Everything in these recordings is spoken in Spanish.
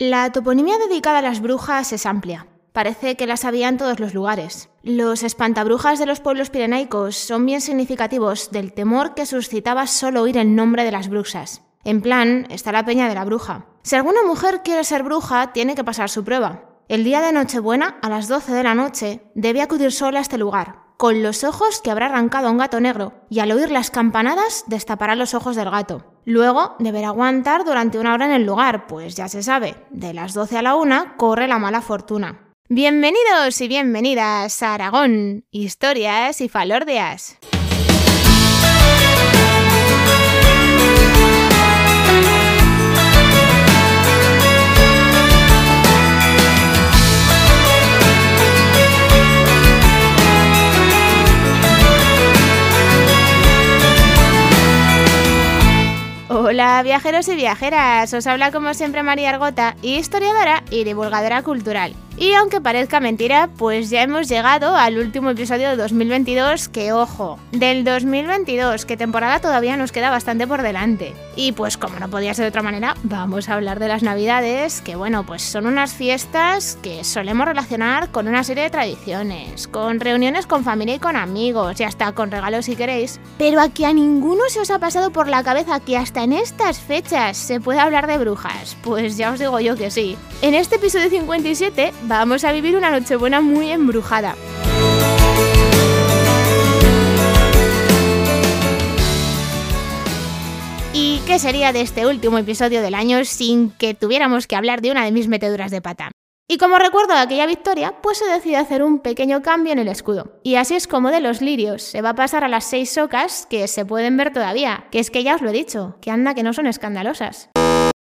La toponimia dedicada a las brujas es amplia. Parece que las había en todos los lugares. Los espantabrujas de los pueblos pirenaicos son bien significativos del temor que suscitaba solo oír el nombre de las brujas. En plan, está la peña de la bruja. Si alguna mujer quiere ser bruja, tiene que pasar su prueba. El día de Nochebuena, a las 12 de la noche, debe acudir sola a este lugar, con los ojos que habrá arrancado a un gato negro, y al oír las campanadas destapará los ojos del gato. Luego deberá aguantar durante una hora en el lugar, pues ya se sabe, de las 12 a la 1 corre la mala fortuna. Bienvenidos y bienvenidas a Aragón, historias y falordias. Hola viajeros y viajeras, os habla como siempre María Argota, historiadora y divulgadora cultural. Y aunque parezca mentira, pues ya hemos llegado al último episodio de 2022, que ojo, del 2022, que temporada todavía nos queda bastante por delante. Y pues como no podía ser de otra manera, vamos a hablar de las navidades, que bueno, pues son unas fiestas que solemos relacionar con una serie de tradiciones, con reuniones con familia y con amigos, y hasta con regalos si queréis. Pero aquí a ninguno se os ha pasado por la cabeza que hasta en estas fechas se puede hablar de brujas. Pues ya os digo yo que sí. En este episodio 57 vamos a vivir una Nochebuena muy embrujada. ¿Y qué sería de este último episodio del año sin que tuviéramos que hablar de una de mis meteduras de pata? Y como recuerdo aquella victoria, pues se decide hacer un pequeño cambio en el escudo. Y así es como de los lirios se va a pasar a las seis socas que se pueden ver todavía, que es que ya os lo he dicho, que anda que no son escandalosas.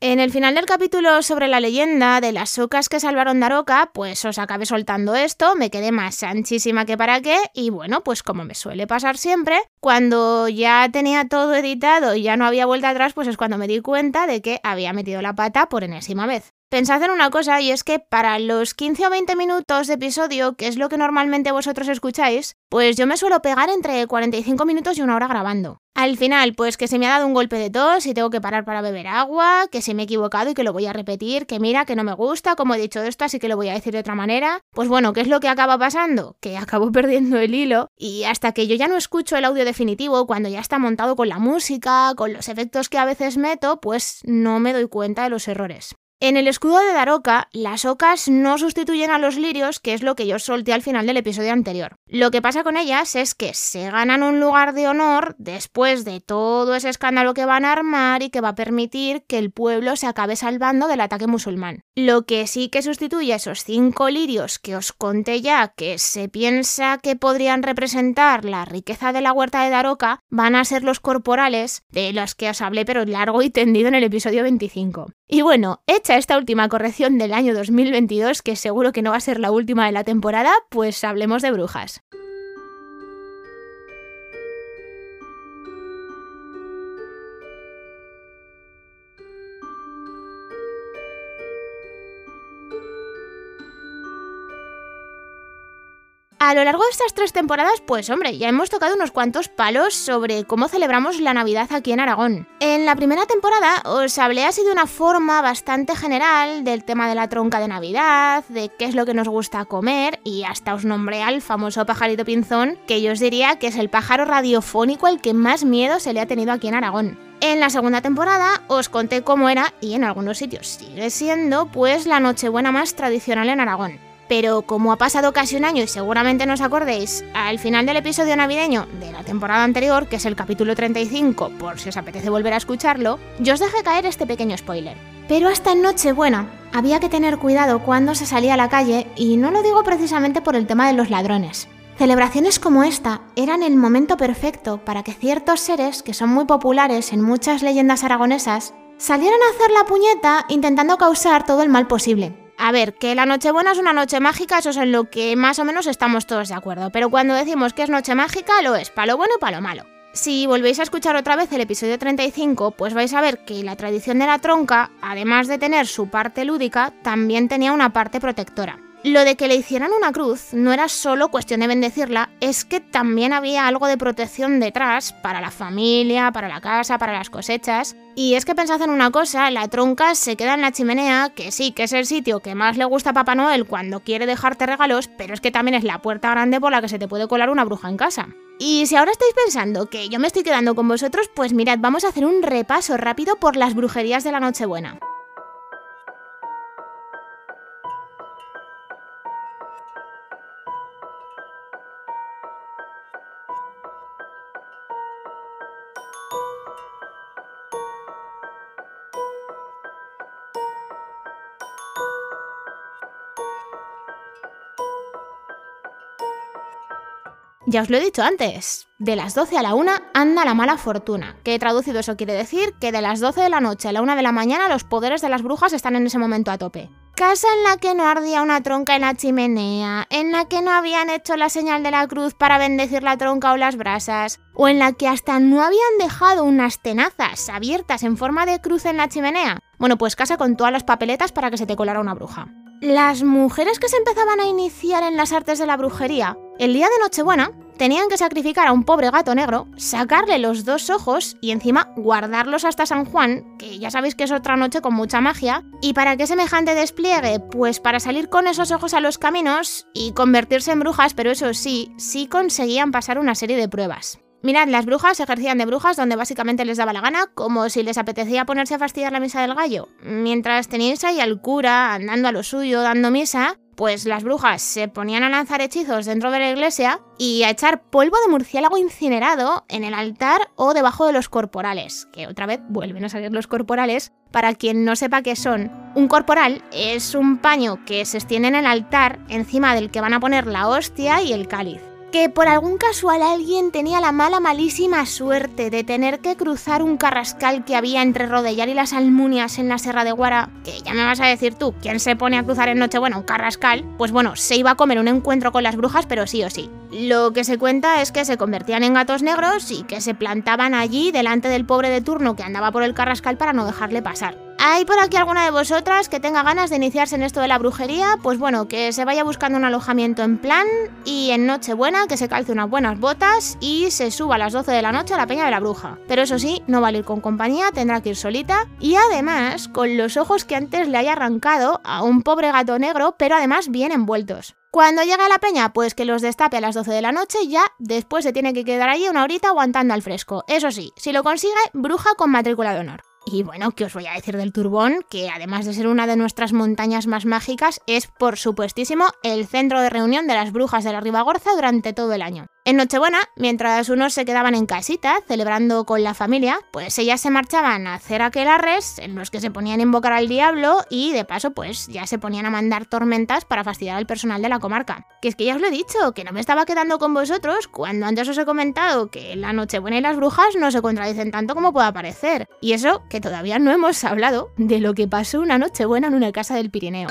En el final del capítulo sobre la leyenda de las socas que salvaron Daroca, pues os acabé soltando esto, me quedé más anchísima que para qué, y bueno, pues como me suele pasar siempre, cuando ya tenía todo editado y ya no había vuelta atrás, pues es cuando me di cuenta de que había metido la pata por enésima vez. Pensad en una cosa y es que para los 15 o 20 minutos de episodio, que es lo que normalmente vosotros escucháis, pues yo me suelo pegar entre 45 minutos y una hora grabando. Al final, pues que se me ha dado un golpe de tos y tengo que parar para beber agua, que se me he equivocado y que lo voy a repetir, que mira, que no me gusta, como he dicho esto, así que lo voy a decir de otra manera. Pues bueno, ¿qué es lo que acaba pasando? Que acabo perdiendo el hilo y hasta que yo ya no escucho el audio definitivo, cuando ya está montado con la música, con los efectos que a veces meto, pues no me doy cuenta de los errores. En el escudo de Daroca, las ocas no sustituyen a los lirios, que es lo que yo solté al final del episodio anterior. Lo que pasa con ellas es que se ganan un lugar de honor después de todo ese escándalo que van a armar y que va a permitir que el pueblo se acabe salvando del ataque musulmán. Lo que sí que sustituye a esos cinco lirios que os conté ya que se piensa que podrían representar la riqueza de la huerta de Daroca van a ser los corporales, de los que os hablé pero largo y tendido en el episodio 25. Y bueno, hecha esta última corrección del año 2022, que seguro que no va a ser la última de la temporada, pues hablemos de brujas. A lo largo de estas tres temporadas, pues hombre, ya hemos tocado unos cuantos palos sobre cómo celebramos la Navidad aquí en Aragón. En la primera temporada os hablé así de una forma bastante general del tema de la tronca de Navidad, de qué es lo que nos gusta comer y hasta os nombré al famoso pajarito pinzón, que yo os diría que es el pájaro radiofónico al que más miedo se le ha tenido aquí en Aragón. En la segunda temporada os conté cómo era, y en algunos sitios sigue siendo, pues la Nochebuena más tradicional en Aragón pero como ha pasado casi un año y seguramente no os acordéis, al final del episodio navideño de la temporada anterior, que es el capítulo 35, por si os apetece volver a escucharlo, yo os dejé caer este pequeño spoiler. Pero hasta en Nochebuena había que tener cuidado cuando se salía a la calle y no lo digo precisamente por el tema de los ladrones. Celebraciones como esta eran el momento perfecto para que ciertos seres, que son muy populares en muchas leyendas aragonesas, salieran a hacer la puñeta intentando causar todo el mal posible. A ver, que la Nochebuena es una noche mágica, eso es en lo que más o menos estamos todos de acuerdo. Pero cuando decimos que es noche mágica, lo es, para lo bueno y para lo malo. Si volvéis a escuchar otra vez el episodio 35, pues vais a ver que la tradición de la tronca, además de tener su parte lúdica, también tenía una parte protectora. Lo de que le hicieran una cruz no era solo cuestión de bendecirla, es que también había algo de protección detrás para la familia, para la casa, para las cosechas. Y es que pensad en una cosa, la tronca se queda en la chimenea, que sí, que es el sitio que más le gusta a Papá Noel cuando quiere dejarte regalos, pero es que también es la puerta grande por la que se te puede colar una bruja en casa. Y si ahora estáis pensando que yo me estoy quedando con vosotros, pues mirad, vamos a hacer un repaso rápido por las brujerías de la Nochebuena. Ya os lo he dicho antes, de las 12 a la 1 anda la mala fortuna, que traducido eso quiere decir que de las 12 de la noche a la 1 de la mañana los poderes de las brujas están en ese momento a tope. Casa en la que no ardía una tronca en la chimenea, en la que no habían hecho la señal de la cruz para bendecir la tronca o las brasas, o en la que hasta no habían dejado unas tenazas abiertas en forma de cruz en la chimenea. Bueno, pues casa con todas las papeletas para que se te colara una bruja. Las mujeres que se empezaban a iniciar en las artes de la brujería, el día de Nochebuena, tenían que sacrificar a un pobre gato negro, sacarle los dos ojos y encima guardarlos hasta San Juan, que ya sabéis que es otra noche con mucha magia. ¿Y para qué semejante despliegue? Pues para salir con esos ojos a los caminos y convertirse en brujas, pero eso sí, sí conseguían pasar una serie de pruebas. Mirad, las brujas ejercían de brujas donde básicamente les daba la gana, como si les apetecía ponerse a fastidiar la misa del gallo. Mientras teníais ahí al cura andando a lo suyo, dando misa, pues las brujas se ponían a lanzar hechizos dentro de la iglesia y a echar polvo de murciélago incinerado en el altar o debajo de los corporales, que otra vez vuelven a salir los corporales. Para quien no sepa qué son, un corporal es un paño que se extiende en el altar encima del que van a poner la hostia y el cáliz que por algún casual alguien tenía la mala malísima suerte de tener que cruzar un carrascal que había entre Rodellar y las Almunias en la Serra de Guara, que ya me vas a decir tú, ¿quién se pone a cruzar en Nochebuena un carrascal? Pues bueno, se iba a comer un encuentro con las brujas, pero sí o sí. Lo que se cuenta es que se convertían en gatos negros y que se plantaban allí delante del pobre de turno que andaba por el carrascal para no dejarle pasar. ¿Hay por aquí alguna de vosotras que tenga ganas de iniciarse en esto de la brujería? Pues bueno, que se vaya buscando un alojamiento en plan y en Nochebuena que se calce unas buenas botas y se suba a las 12 de la noche a la Peña de la Bruja. Pero eso sí, no va a ir con compañía, tendrá que ir solita y además con los ojos que antes le haya arrancado a un pobre gato negro, pero además bien envueltos. Cuando llega a la peña, pues que los destape a las 12 de la noche y ya después se tiene que quedar allí una horita aguantando al fresco. Eso sí, si lo consigue, bruja con matrícula de honor. Y bueno, ¿qué os voy a decir del Turbón? Que además de ser una de nuestras montañas más mágicas, es por supuestísimo el centro de reunión de las brujas de la Ribagorza durante todo el año. En Nochebuena, mientras unos se quedaban en casita celebrando con la familia, pues ellas se marchaban a hacer aquelarres en los que se ponían a invocar al diablo y de paso pues ya se ponían a mandar tormentas para fastidiar al personal de la comarca. Que es que ya os lo he dicho, que no me estaba quedando con vosotros cuando antes os he comentado que la Nochebuena y las brujas no se contradicen tanto como pueda parecer. Y eso que todavía no hemos hablado de lo que pasó una Nochebuena en una casa del Pirineo.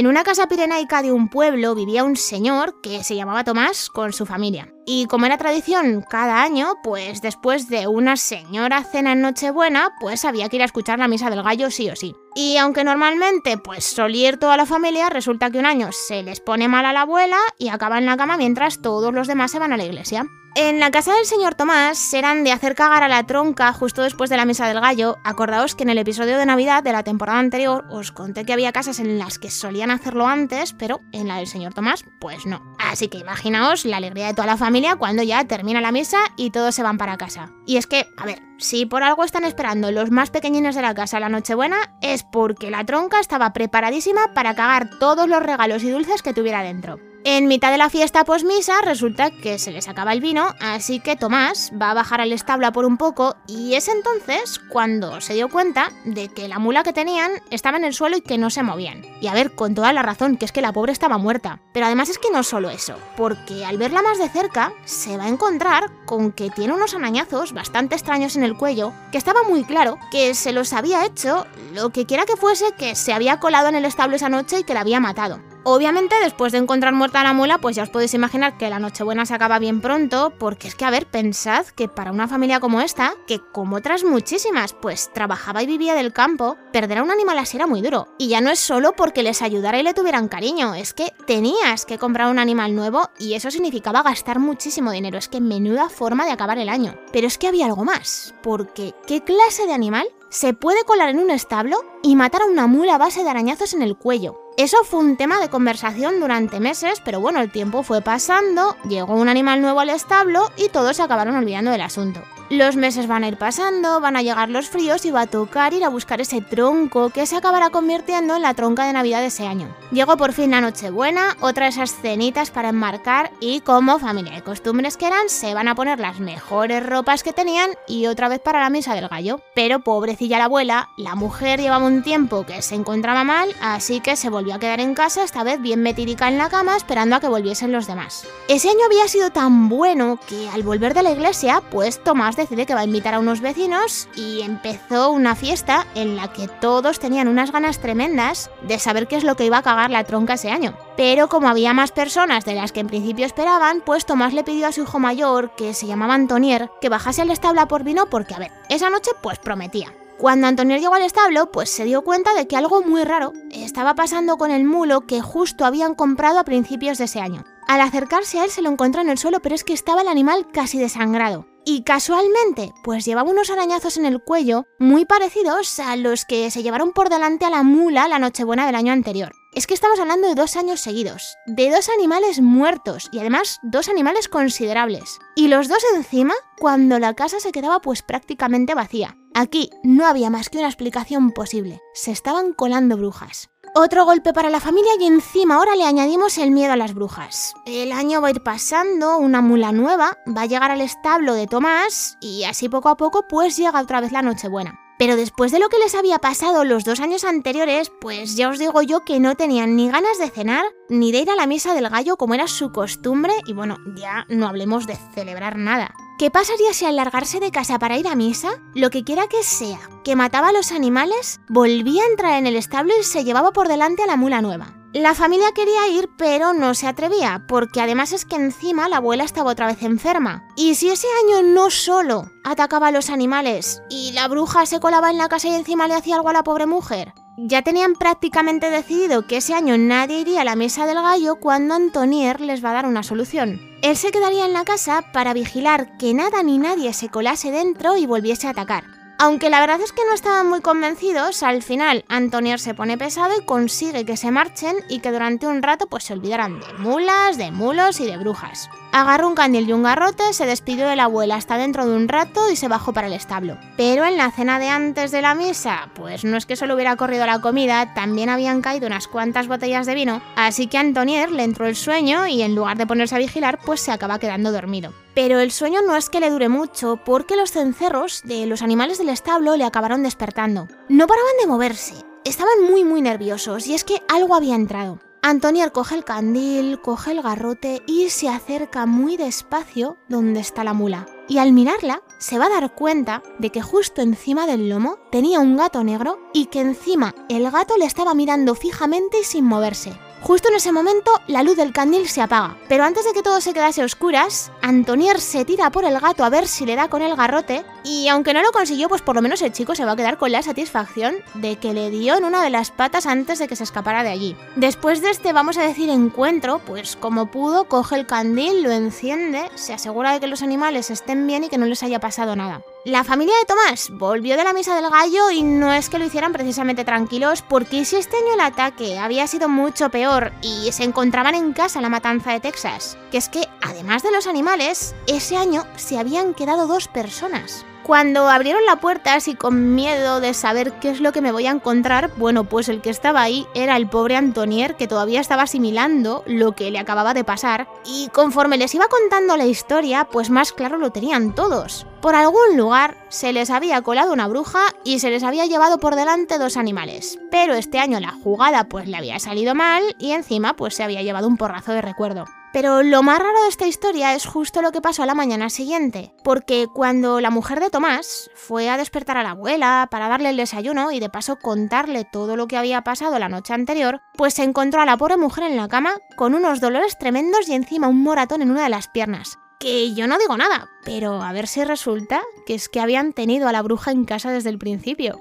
En una casa pirenaica de un pueblo vivía un señor que se llamaba Tomás con su familia. Y como era tradición cada año, pues después de una señora cena en Nochebuena, pues había que ir a escuchar la misa del gallo sí o sí. Y aunque normalmente pues solía ir toda la familia, resulta que un año se les pone mal a la abuela y acaba en la cama mientras todos los demás se van a la iglesia. En la casa del señor Tomás eran de hacer cagar a la tronca justo después de la misa del gallo. Acordaos que en el episodio de Navidad de la temporada anterior os conté que había casas en las que solían hacerlo antes, pero en la del señor Tomás, pues no. Así que imaginaos la alegría de toda la familia cuando ya termina la misa y todos se van para casa. Y es que, a ver, si por algo están esperando los más pequeñines de la casa la Nochebuena, es porque la tronca estaba preparadísima para cagar todos los regalos y dulces que tuviera dentro. En mitad de la fiesta posmisa resulta que se les acaba el vino, así que Tomás va a bajar al establo por un poco y es entonces cuando se dio cuenta de que la mula que tenían estaba en el suelo y que no se movían. Y a ver, con toda la razón, que es que la pobre estaba muerta. Pero además es que no solo eso, porque al verla más de cerca se va a encontrar con que tiene unos arañazos bastante extraños en el cuello, que estaba muy claro que se los había hecho lo que quiera que fuese que se había colado en el establo esa noche y que la había matado. Obviamente, después de encontrar muerta a la mula, pues ya os podéis imaginar que la Nochebuena se acaba bien pronto, porque es que, a ver, pensad que para una familia como esta, que como otras muchísimas, pues trabajaba y vivía del campo, perder a un animal así era muy duro. Y ya no es solo porque les ayudara y le tuvieran cariño, es que tenías que comprar un animal nuevo y eso significaba gastar muchísimo dinero. Es que menuda forma de acabar el año. Pero es que había algo más, porque ¿qué clase de animal se puede colar en un establo y matar a una mula a base de arañazos en el cuello? Eso fue un tema de conversación durante meses, pero bueno, el tiempo fue pasando, llegó un animal nuevo al establo y todos se acabaron olvidando del asunto. Los meses van a ir pasando, van a llegar los fríos y va a tocar ir a buscar ese tronco que se acabará convirtiendo en la tronca de Navidad de ese año. Llegó por fin la Nochebuena, otra de esas cenitas para enmarcar y como familia de costumbres que eran, se van a poner las mejores ropas que tenían y otra vez para la misa del gallo. Pero pobrecilla la abuela, la mujer llevaba un tiempo que se encontraba mal, así que se volvió a quedar en casa, esta vez bien metidica en la cama esperando a que volviesen los demás. Ese año había sido tan bueno que al volver de la iglesia, pues Tomás decide que va a invitar a unos vecinos y empezó una fiesta en la que todos tenían unas ganas tremendas de saber qué es lo que iba a cagar la tronca ese año. Pero como había más personas de las que en principio esperaban, pues Tomás le pidió a su hijo mayor, que se llamaba Antonier, que bajase al establo por vino porque, a ver, esa noche pues prometía. Cuando Antonier llegó al establo, pues se dio cuenta de que algo muy raro estaba pasando con el mulo que justo habían comprado a principios de ese año. Al acercarse a él se lo encontró en el suelo, pero es que estaba el animal casi desangrado. Y casualmente, pues llevaba unos arañazos en el cuello muy parecidos a los que se llevaron por delante a la mula la Nochebuena del año anterior. Es que estamos hablando de dos años seguidos, de dos animales muertos y además dos animales considerables. Y los dos encima cuando la casa se quedaba pues prácticamente vacía. Aquí no había más que una explicación posible. Se estaban colando brujas. Otro golpe para la familia y encima ahora le añadimos el miedo a las brujas. El año va a ir pasando, una mula nueva va a llegar al establo de Tomás y así poco a poco pues llega otra vez la Nochebuena. Pero después de lo que les había pasado los dos años anteriores, pues ya os digo yo que no tenían ni ganas de cenar ni de ir a la misa del gallo como era su costumbre y bueno, ya no hablemos de celebrar nada. ¿Qué pasaría si al largarse de casa para ir a misa, lo que quiera que sea, que mataba a los animales, volvía a entrar en el establo y se llevaba por delante a la mula nueva? La familia quería ir, pero no se atrevía, porque además es que encima la abuela estaba otra vez enferma. Y si ese año no solo atacaba a los animales y la bruja se colaba en la casa y encima le hacía algo a la pobre mujer, ya tenían prácticamente decidido que ese año nadie iría a la mesa del gallo cuando Antonier les va a dar una solución. Él se quedaría en la casa para vigilar que nada ni nadie se colase dentro y volviese a atacar. Aunque la verdad es que no estaban muy convencidos, al final Antonier se pone pesado y consigue que se marchen y que durante un rato pues se olvidaran de mulas, de mulos y de brujas. Agarró un candil y un garrote, se despidió de la abuela hasta dentro de un rato y se bajó para el establo. Pero en la cena de antes de la misa, pues no es que solo hubiera corrido la comida, también habían caído unas cuantas botellas de vino, así que a Antonier le entró el sueño y en lugar de ponerse a vigilar, pues se acaba quedando dormido. Pero el sueño no es que le dure mucho, porque los cencerros de los animales del establo le acabaron despertando. No paraban de moverse, estaban muy muy nerviosos y es que algo había entrado. Antonier coge el candil, coge el garrote y se acerca muy despacio donde está la mula. Y al mirarla, se va a dar cuenta de que justo encima del lomo tenía un gato negro y que encima el gato le estaba mirando fijamente y sin moverse. Justo en ese momento, la luz del candil se apaga, pero antes de que todo se quedase a oscuras, Antonier se tira por el gato a ver si le da con el garrote, y aunque no lo consiguió, pues por lo menos el chico se va a quedar con la satisfacción de que le dio en una de las patas antes de que se escapara de allí. Después de este, vamos a decir, encuentro, pues como pudo, coge el candil, lo enciende, se asegura de que los animales estén bien y que no les haya pasado nada. La familia de Tomás volvió de la misa del gallo y no es que lo hicieran precisamente tranquilos, porque si este año el ataque había sido mucho peor y se encontraban en casa la matanza de Texas, que es que además de los animales, ese año se habían quedado dos personas. Cuando abrieron la puerta, así con miedo de saber qué es lo que me voy a encontrar, bueno, pues el que estaba ahí era el pobre Antonier, que todavía estaba asimilando lo que le acababa de pasar, y conforme les iba contando la historia, pues más claro lo tenían todos. Por algún lugar se les había colado una bruja y se les había llevado por delante dos animales. Pero este año la jugada pues le había salido mal y encima pues se había llevado un porrazo de recuerdo. Pero lo más raro de esta historia es justo lo que pasó a la mañana siguiente, porque cuando la mujer de Tomás fue a despertar a la abuela para darle el desayuno y de paso contarle todo lo que había pasado la noche anterior, pues se encontró a la pobre mujer en la cama con unos dolores tremendos y encima un moratón en una de las piernas. Que yo no digo nada, pero a ver si resulta que es que habían tenido a la bruja en casa desde el principio.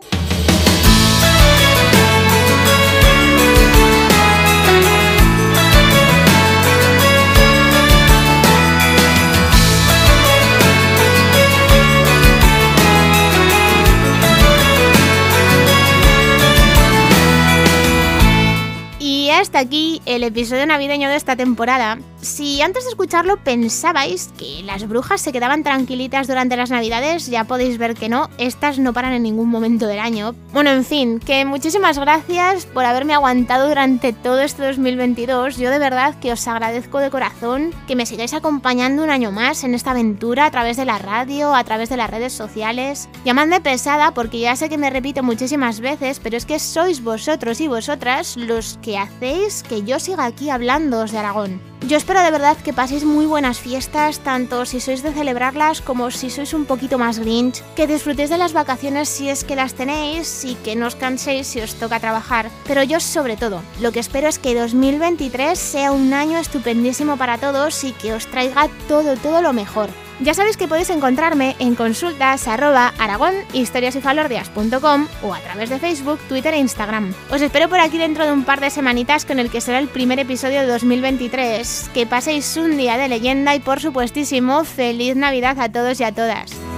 Aquí el episodio navideño de esta temporada. Si antes de escucharlo pensabais que las brujas se quedaban tranquilitas durante las navidades, ya podéis ver que no, estas no paran en ningún momento del año. Bueno, en fin, que muchísimas gracias por haberme aguantado durante todo este 2022. Yo de verdad que os agradezco de corazón que me sigáis acompañando un año más en esta aventura a través de la radio, a través de las redes sociales. Llamadme pesada porque ya sé que me repito muchísimas veces, pero es que sois vosotros y vosotras los que hacéis que yo siga aquí hablándoos de Aragón. Yo espero de verdad que paséis muy buenas fiestas, tanto si sois de celebrarlas como si sois un poquito más grinch, que disfrutéis de las vacaciones si es que las tenéis y que no os canséis si os toca trabajar. Pero yo sobre todo, lo que espero es que 2023 sea un año estupendísimo para todos y que os traiga todo, todo lo mejor. Ya sabéis que podéis encontrarme en consultas o a través de Facebook, Twitter e Instagram. Os espero por aquí dentro de un par de semanitas con el que será el primer episodio de 2023. Que paséis un día de leyenda y por supuestísimo, feliz Navidad a todos y a todas.